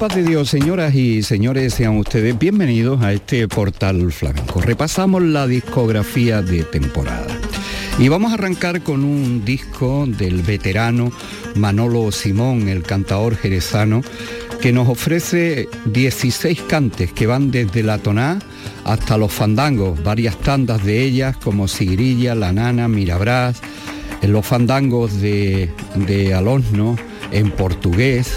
Paz de Dios, señoras y señores, sean ustedes bienvenidos a este portal flamenco. Repasamos la discografía de temporada. Y vamos a arrancar con un disco del veterano Manolo Simón, el cantador jerezano, que nos ofrece 16 cantes que van desde la toná hasta los fandangos, varias tandas de ellas como Sigrilla, La Nana, Mirabrás, los fandangos de, de Alosno, en portugués,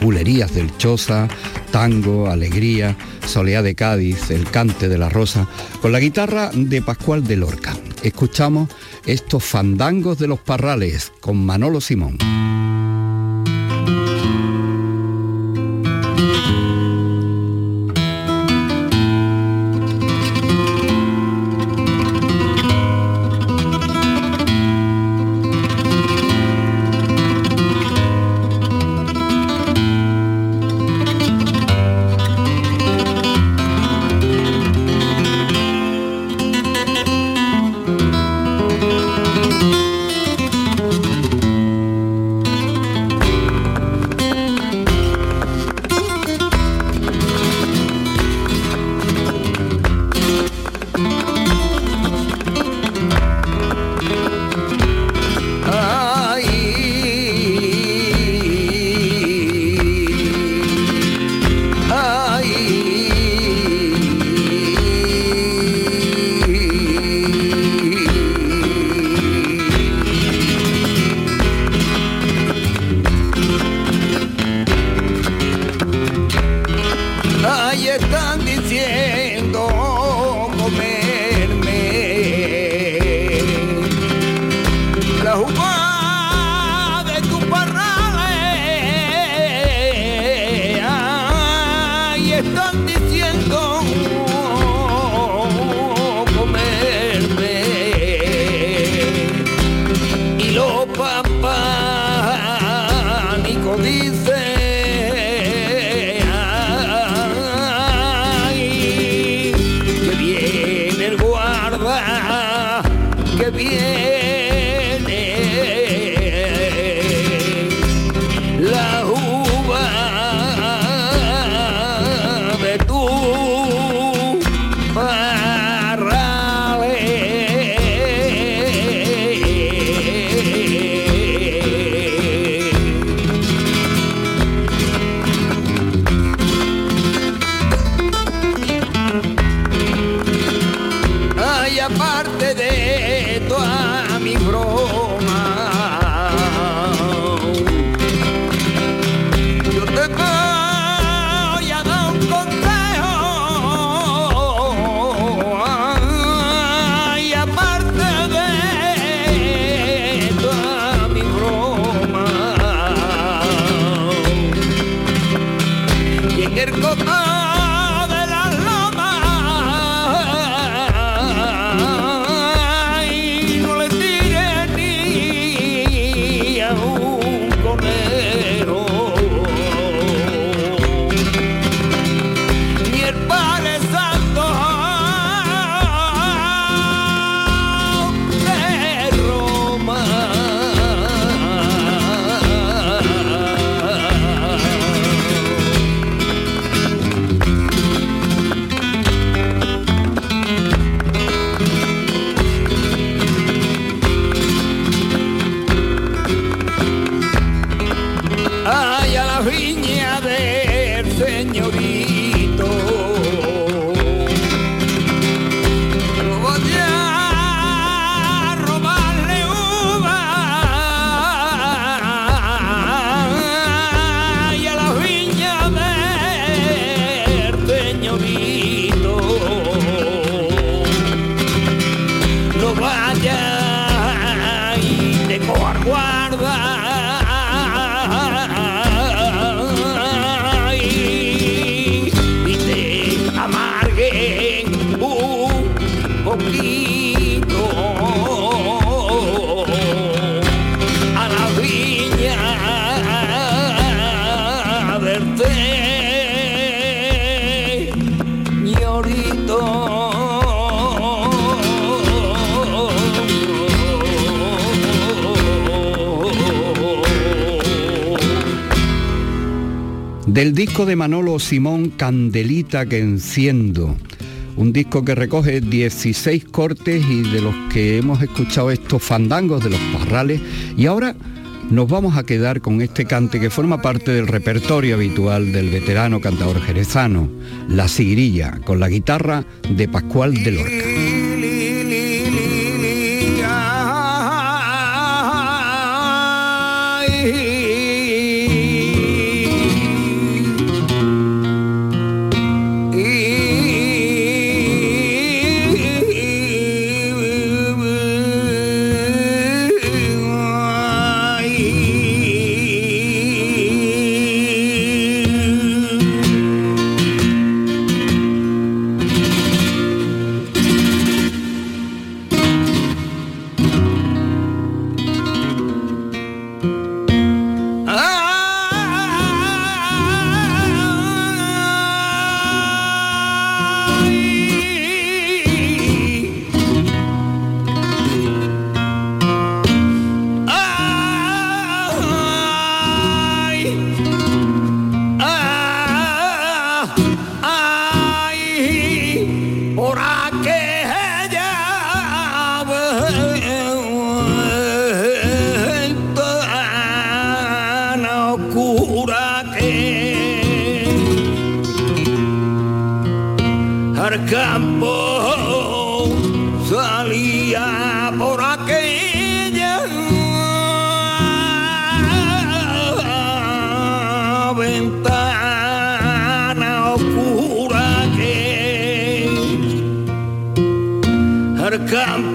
bulerías del Choza, tango, alegría, soleá de Cádiz, el cante de la rosa, con la guitarra de Pascual de Lorca. Escuchamos estos fandangos de los parrales con Manolo Simón. aparte de tu amigo. Del disco de Manolo Simón, Candelita que enciendo. Un disco que recoge 16 cortes y de los que hemos escuchado estos fandangos de los parrales. Y ahora nos vamos a quedar con este cante que forma parte del repertorio habitual del veterano cantador jerezano, La Sigrilla, con la guitarra de Pascual de Lorca. campo salía por aquella ventana oscura que al campo.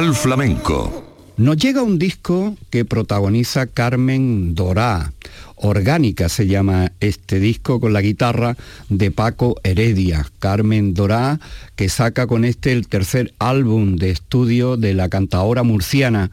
Flamenco. Nos llega un disco que protagoniza Carmen Dorá. Orgánica se llama este disco con la guitarra de Paco Heredia. Carmen Dorá, que saca con este el tercer álbum de estudio de la cantadora murciana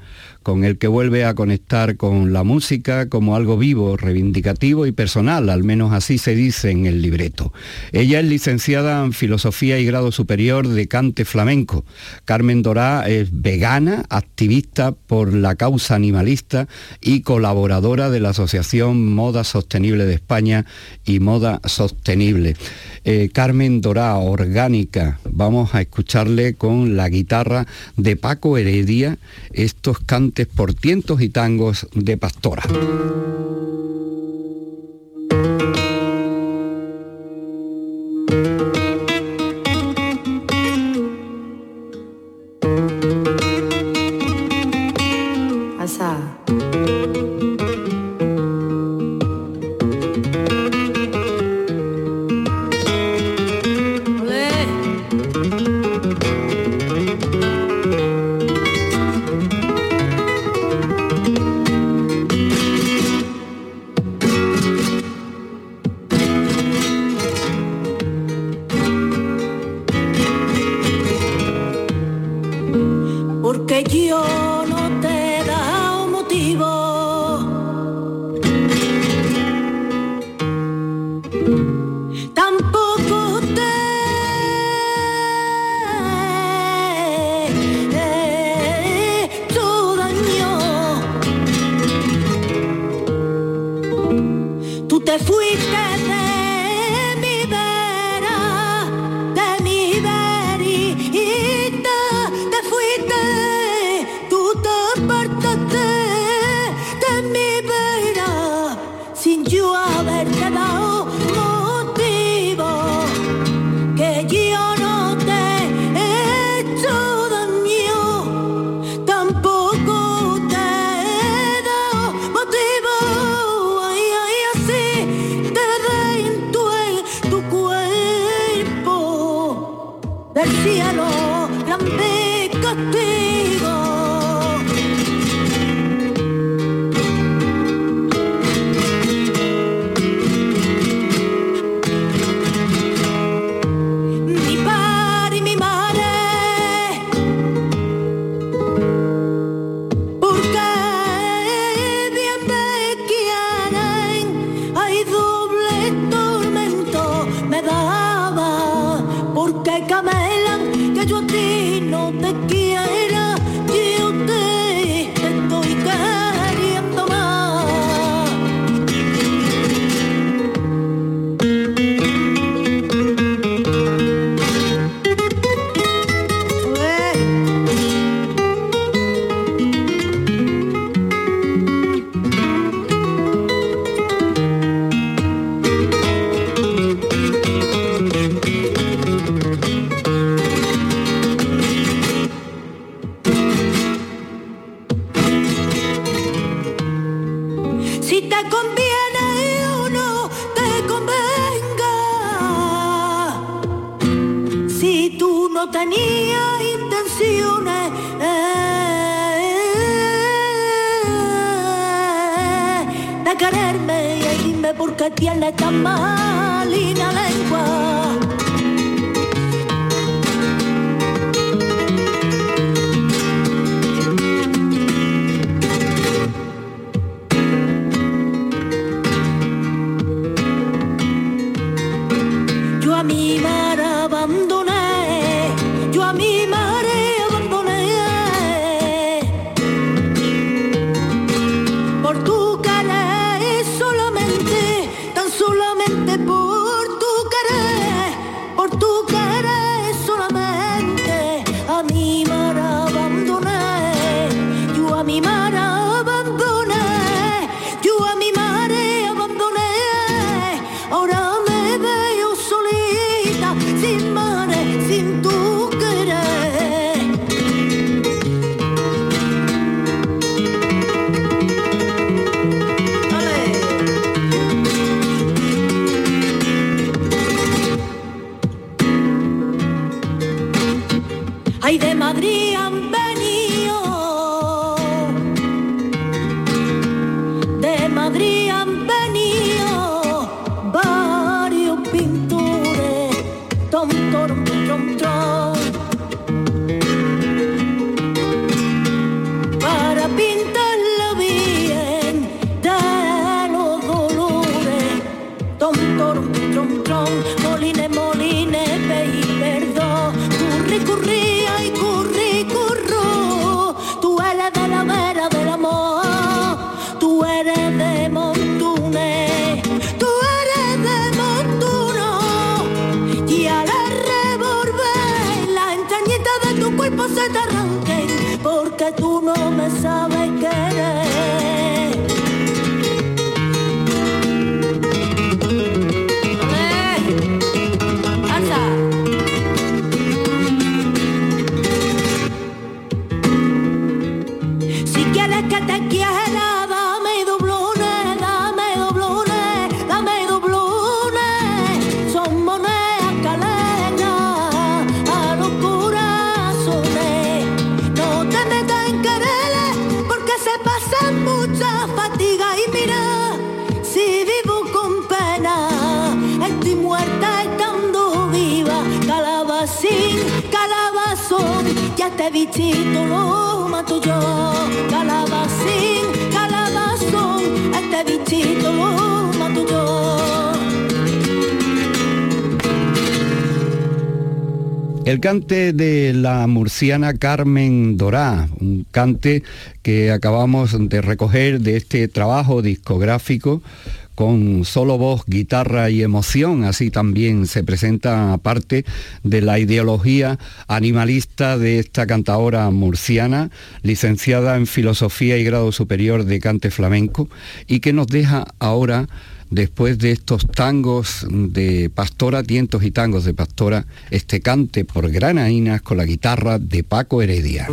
con el que vuelve a conectar con la música como algo vivo, reivindicativo y personal, al menos así se dice en el libreto. Ella es licenciada en Filosofía y Grado Superior de Cante Flamenco. Carmen Dorá es vegana, activista por la causa animalista y colaboradora de la Asociación Moda Sostenible de España y Moda Sostenible. Eh, Carmen Dorá, orgánica, vamos a escucharle con la guitarra de Paco Heredia estos cantes por tientos y tangos de Pastora. El cante de la murciana Carmen Dorá, un cante que acabamos de recoger de este trabajo discográfico con solo voz, guitarra y emoción, así también se presenta parte de la ideología animalista de esta cantadora murciana, licenciada en Filosofía y Grado Superior de Cante Flamenco, y que nos deja ahora después de estos tangos de pastora, tientos y tangos de pastora, este cante por granainas con la guitarra de Paco Heredia.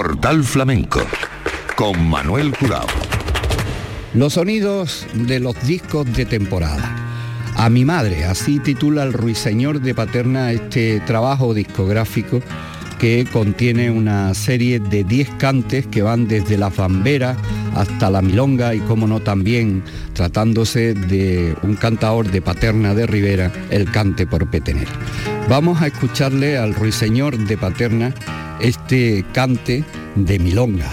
Portal Flamenco con Manuel Curao. Los sonidos de los discos de temporada. A mi madre, así titula el Ruiseñor de Paterna este trabajo discográfico que contiene una serie de 10 cantes que van desde la bamberas hasta la milonga y como no también tratándose de un cantador de Paterna de Rivera, el cante por Petener. Vamos a escucharle al Ruiseñor de Paterna este cante de milonga.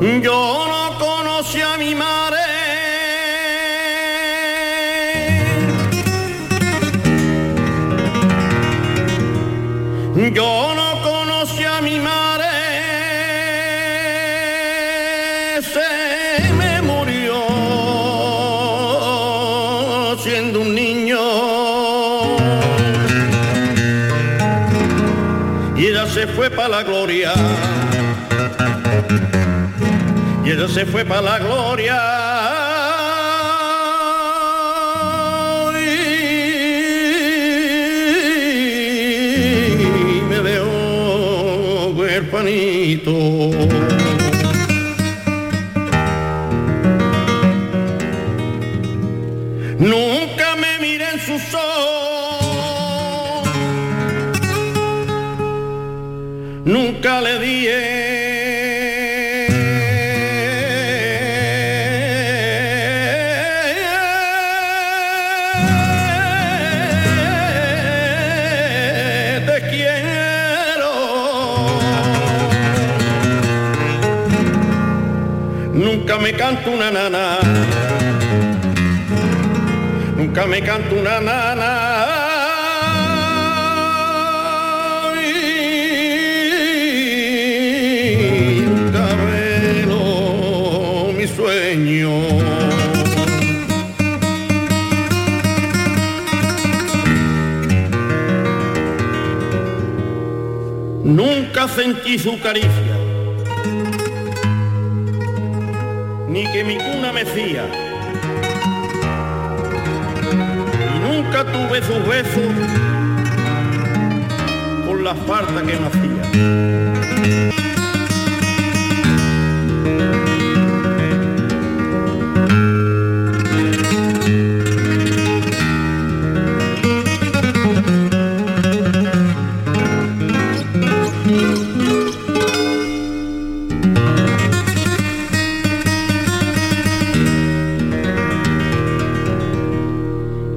Yo no conocí a mi madre. Yo no conocí a mi madre. Se me murió siendo un niño. Y ella se fue para la gloria. Y ella se fue para la gloria. y me dejó huerfanito. Nunca me miré en sus ojos, nunca le di canto una nana, nunca me canto una nana. Nunca sentí su caricia, ni que mi cuna mecía. Y nunca tuve sus besos por la falta que me hacía.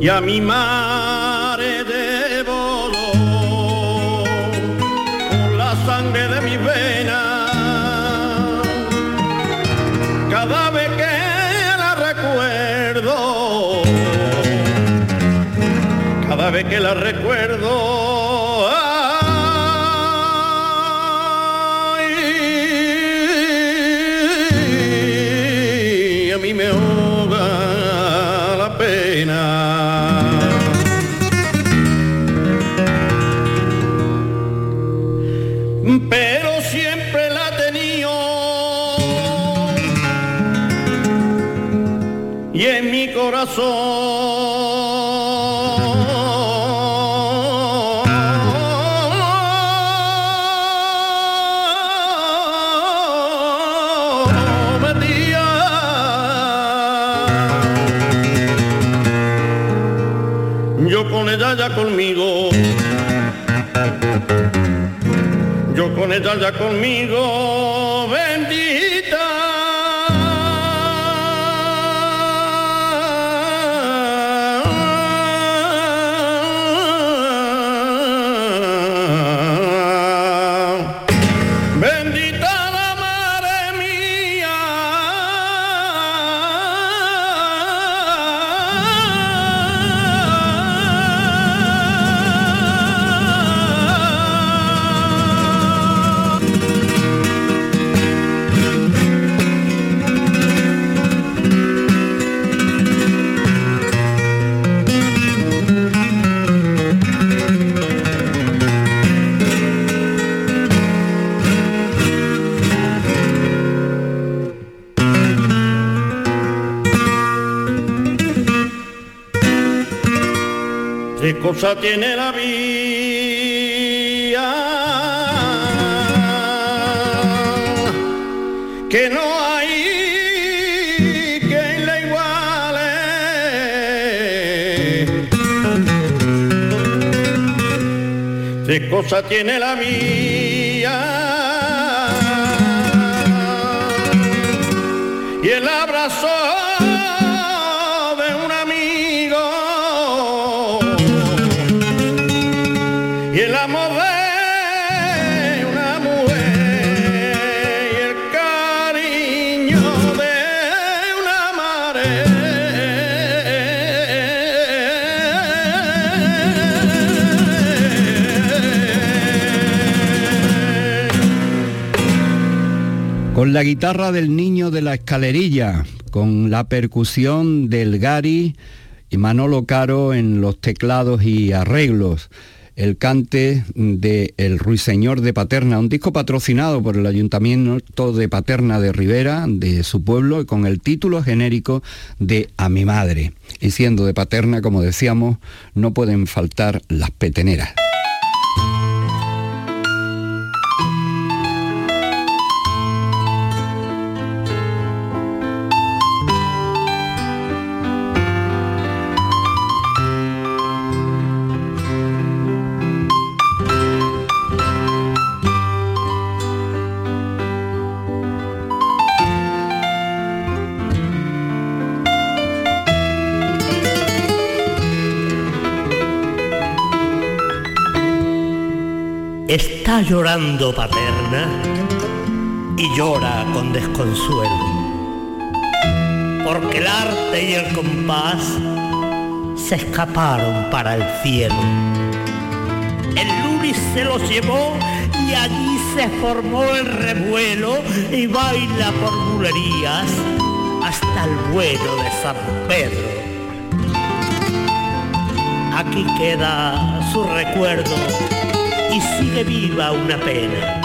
Y a mi madre de dolor con la sangre de mi vena cada vez que la recuerdo cada vez que la recuerdo yo con ella ¿Qué cosa tiene la vida? Que no hay quien la iguale. ¿Qué cosa tiene la vida? Con la guitarra del niño de la escalerilla, con la percusión del Gary y Manolo Caro en los teclados y arreglos el cante de El Ruiseñor de Paterna, un disco patrocinado por el Ayuntamiento de Paterna de Rivera, de su pueblo, y con el título genérico de A mi madre. Y siendo de Paterna, como decíamos, no pueden faltar las peteneras. Llorando paterna y llora con desconsuelo, porque el arte y el compás se escaparon para el cielo. El lunes se los llevó y allí se formó el revuelo y baila por bulerías hasta el vuelo de San Pedro. Aquí queda su recuerdo y sigue viva una pena.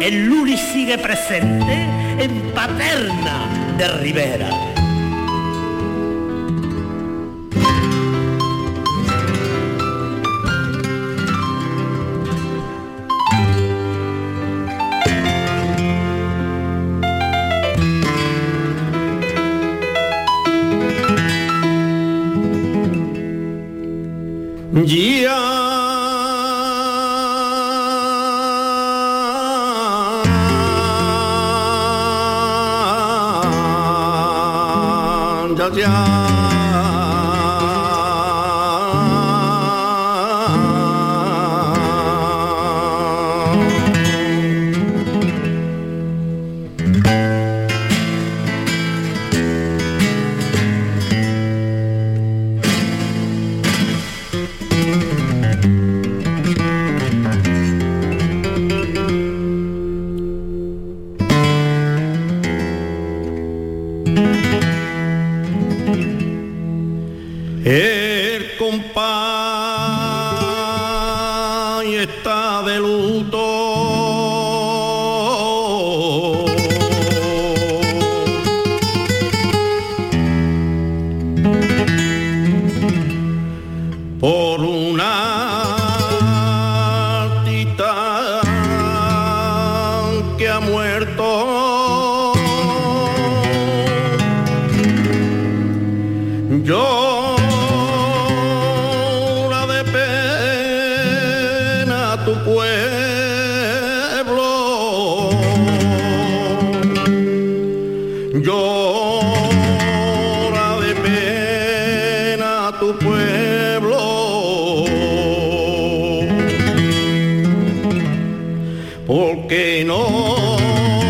El Luri sigue presente en Paterna de Rivera. 家。Oh.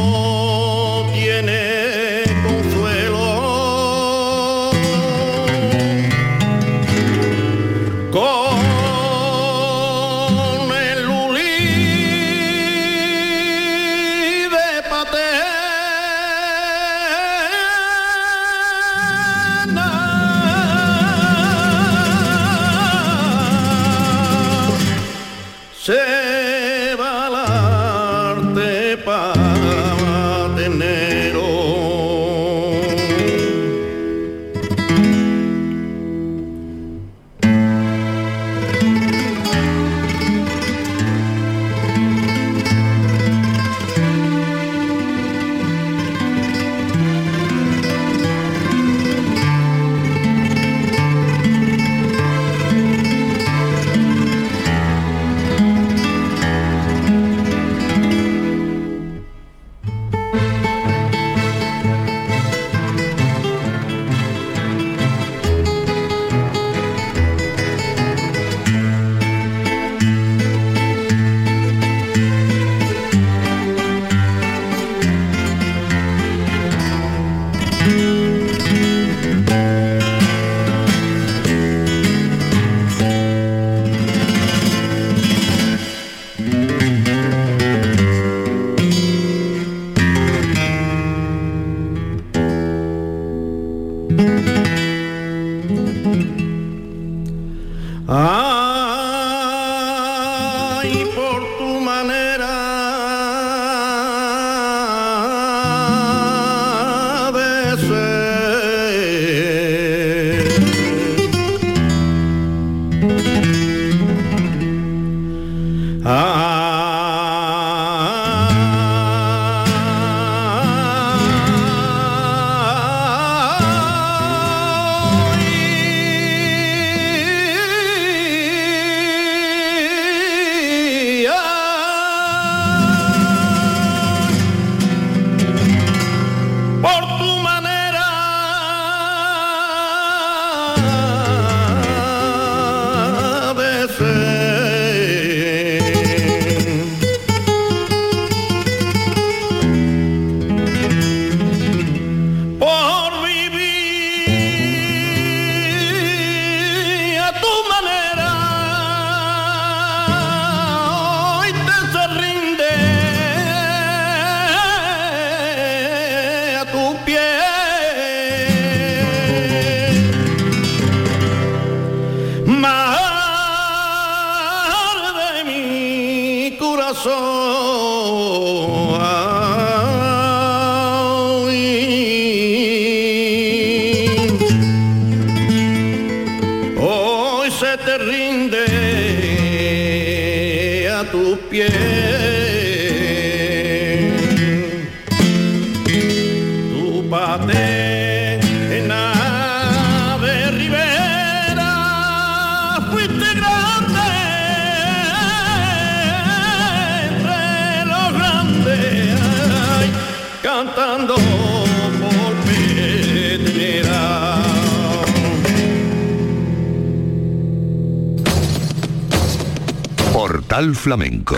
Flamenco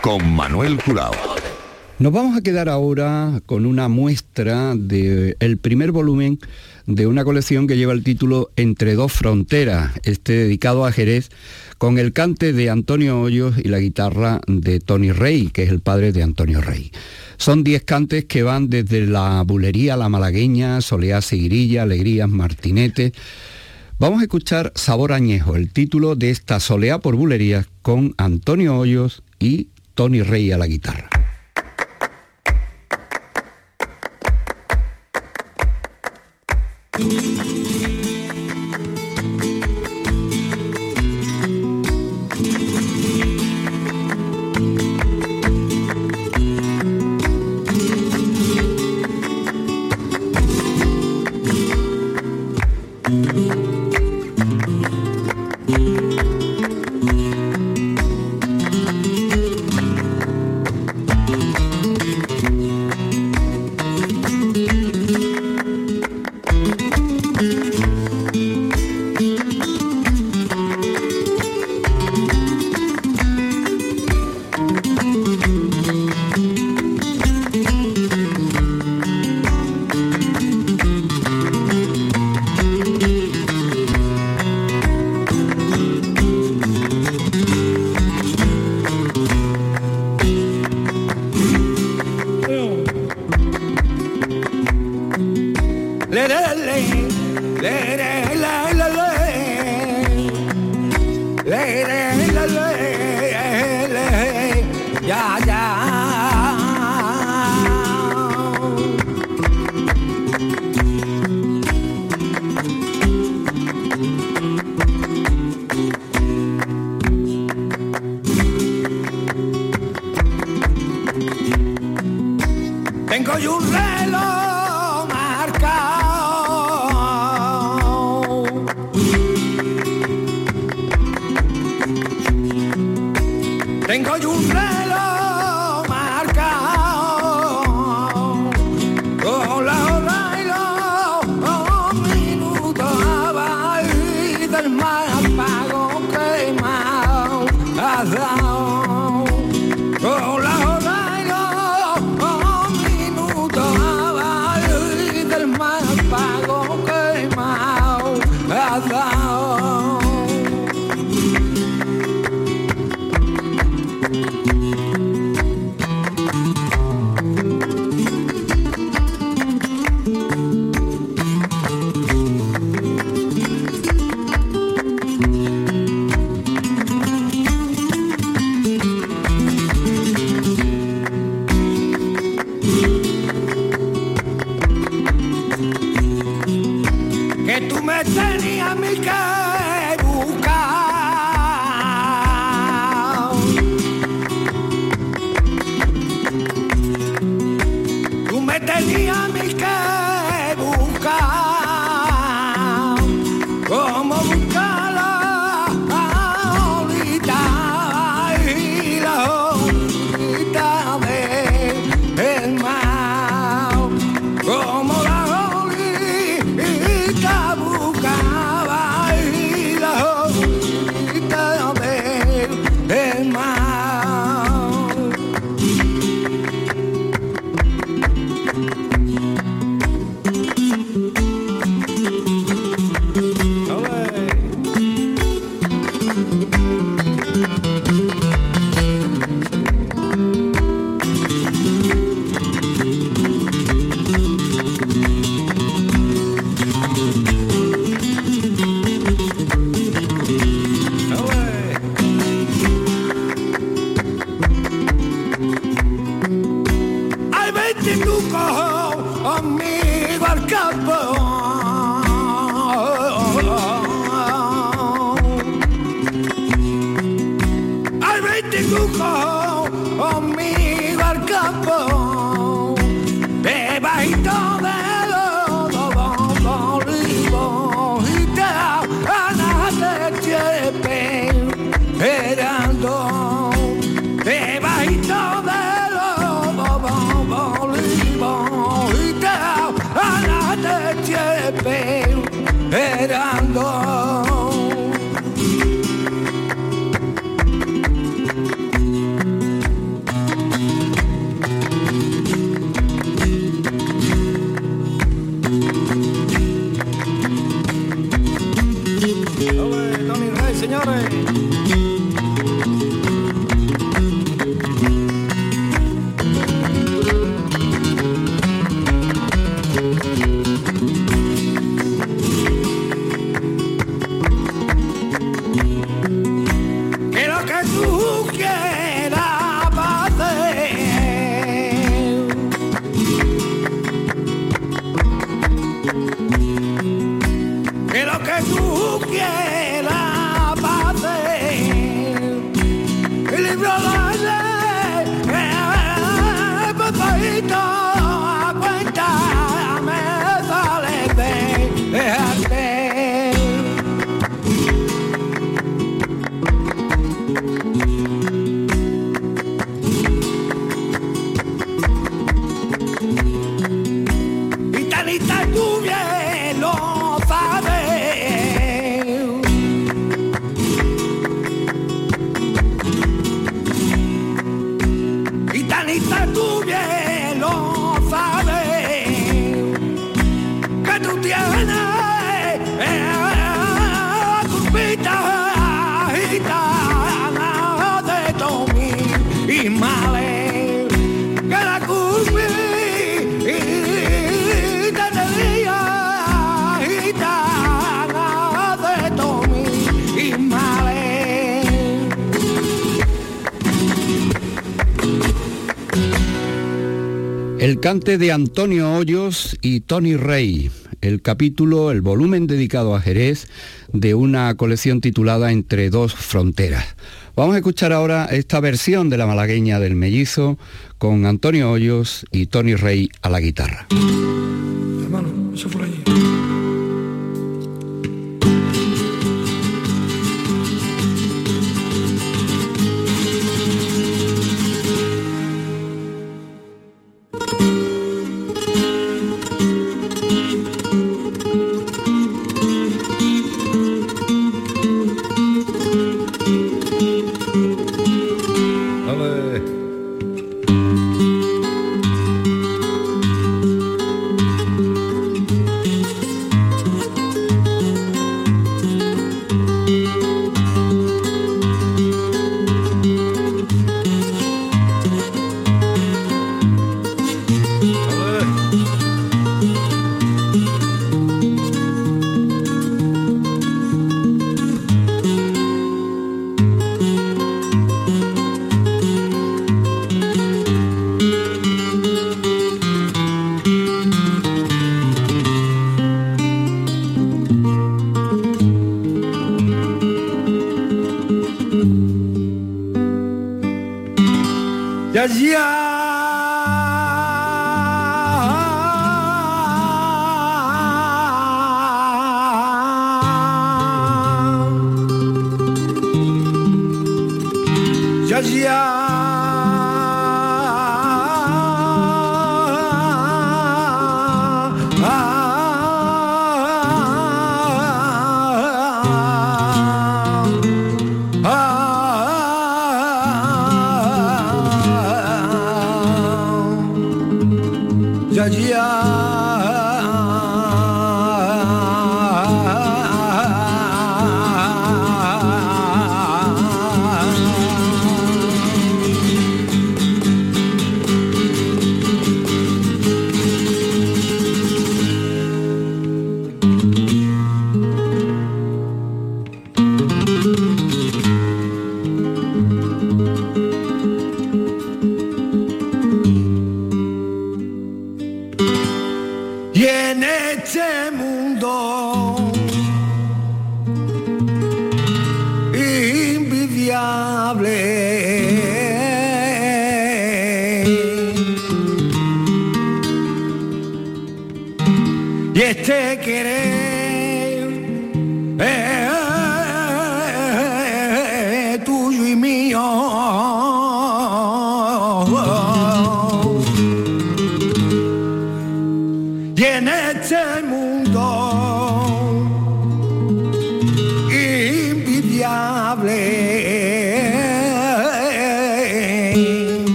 con Manuel Curao. Nos vamos a quedar ahora con una muestra del primer volumen de una colección que lleva el título Entre dos fronteras, este dedicado a Jerez, con el cante de Antonio Hoyos y la guitarra de Tony Rey, que es el padre de Antonio Rey. Son diez cantes que van desde la bulería, la malagueña, soleá, seguirilla, alegrías, martinete, Vamos a escuchar Sabor Añejo, el título de esta soleá por bulerías con Antonio Hoyos y Tony Rey a la guitarra. Let it El cante de Antonio Hoyos y Tony Rey, el capítulo, el volumen dedicado a Jerez de una colección titulada Entre dos fronteras. Vamos a escuchar ahora esta versión de la malagueña del mellizo con Antonio Hoyos y Tony Rey a la guitarra. Hermano, eso fue allí. heart.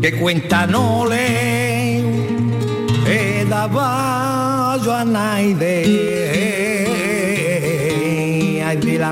Que cuenta no le he daba yo a nadie ay del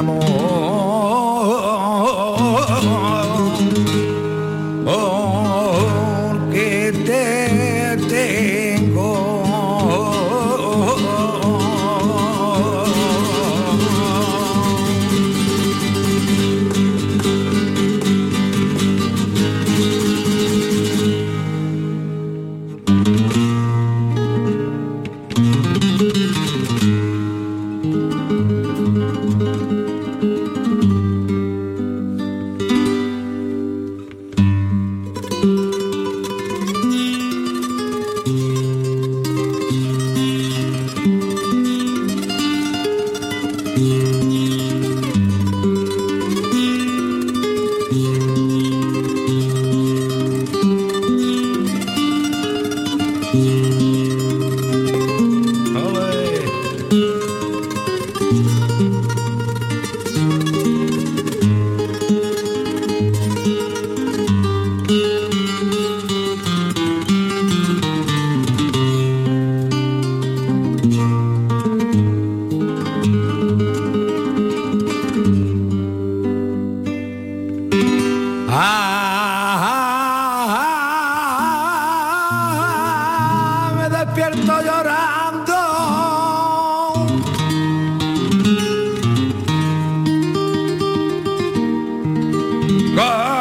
Con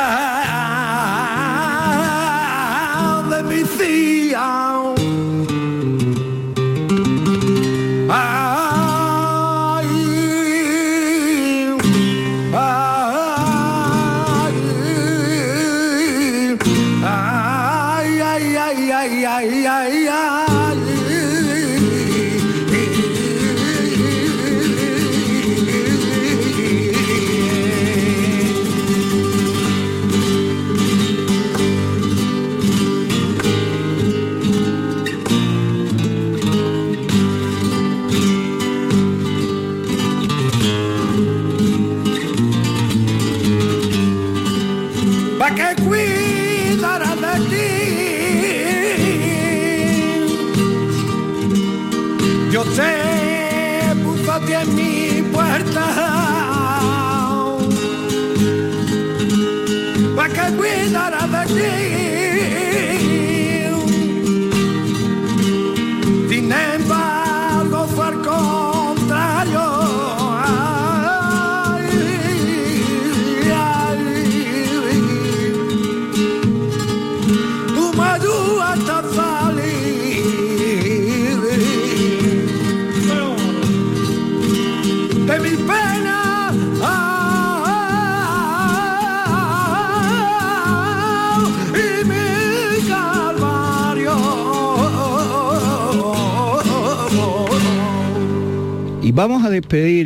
high.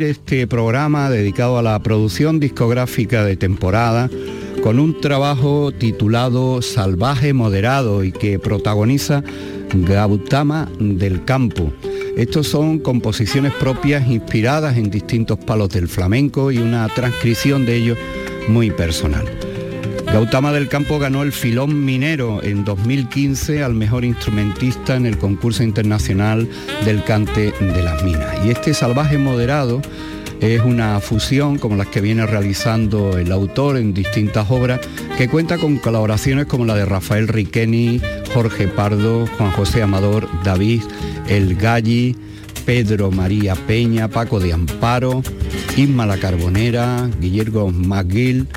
Este programa dedicado a la producción discográfica de temporada con un trabajo titulado Salvaje Moderado y que protagoniza Gautama del Campo. Estos son composiciones propias inspiradas en distintos palos del flamenco y una transcripción de ellos muy personal. Gautama del Campo ganó el Filón Minero en 2015 al mejor instrumentista en el concurso internacional del cante de las minas. Y este salvaje moderado es una fusión como las que viene realizando el autor en distintas obras que cuenta con colaboraciones como la de Rafael Riqueni, Jorge Pardo, Juan José Amador, David, El Galli, Pedro María Peña, Paco de Amparo, Isma La Carbonera, Guillermo McGill,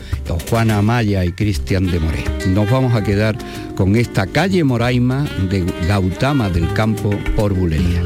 Juana Amaya y Cristian de Moré. Nos vamos a quedar con esta calle Moraima de Gautama del Campo por Bulería.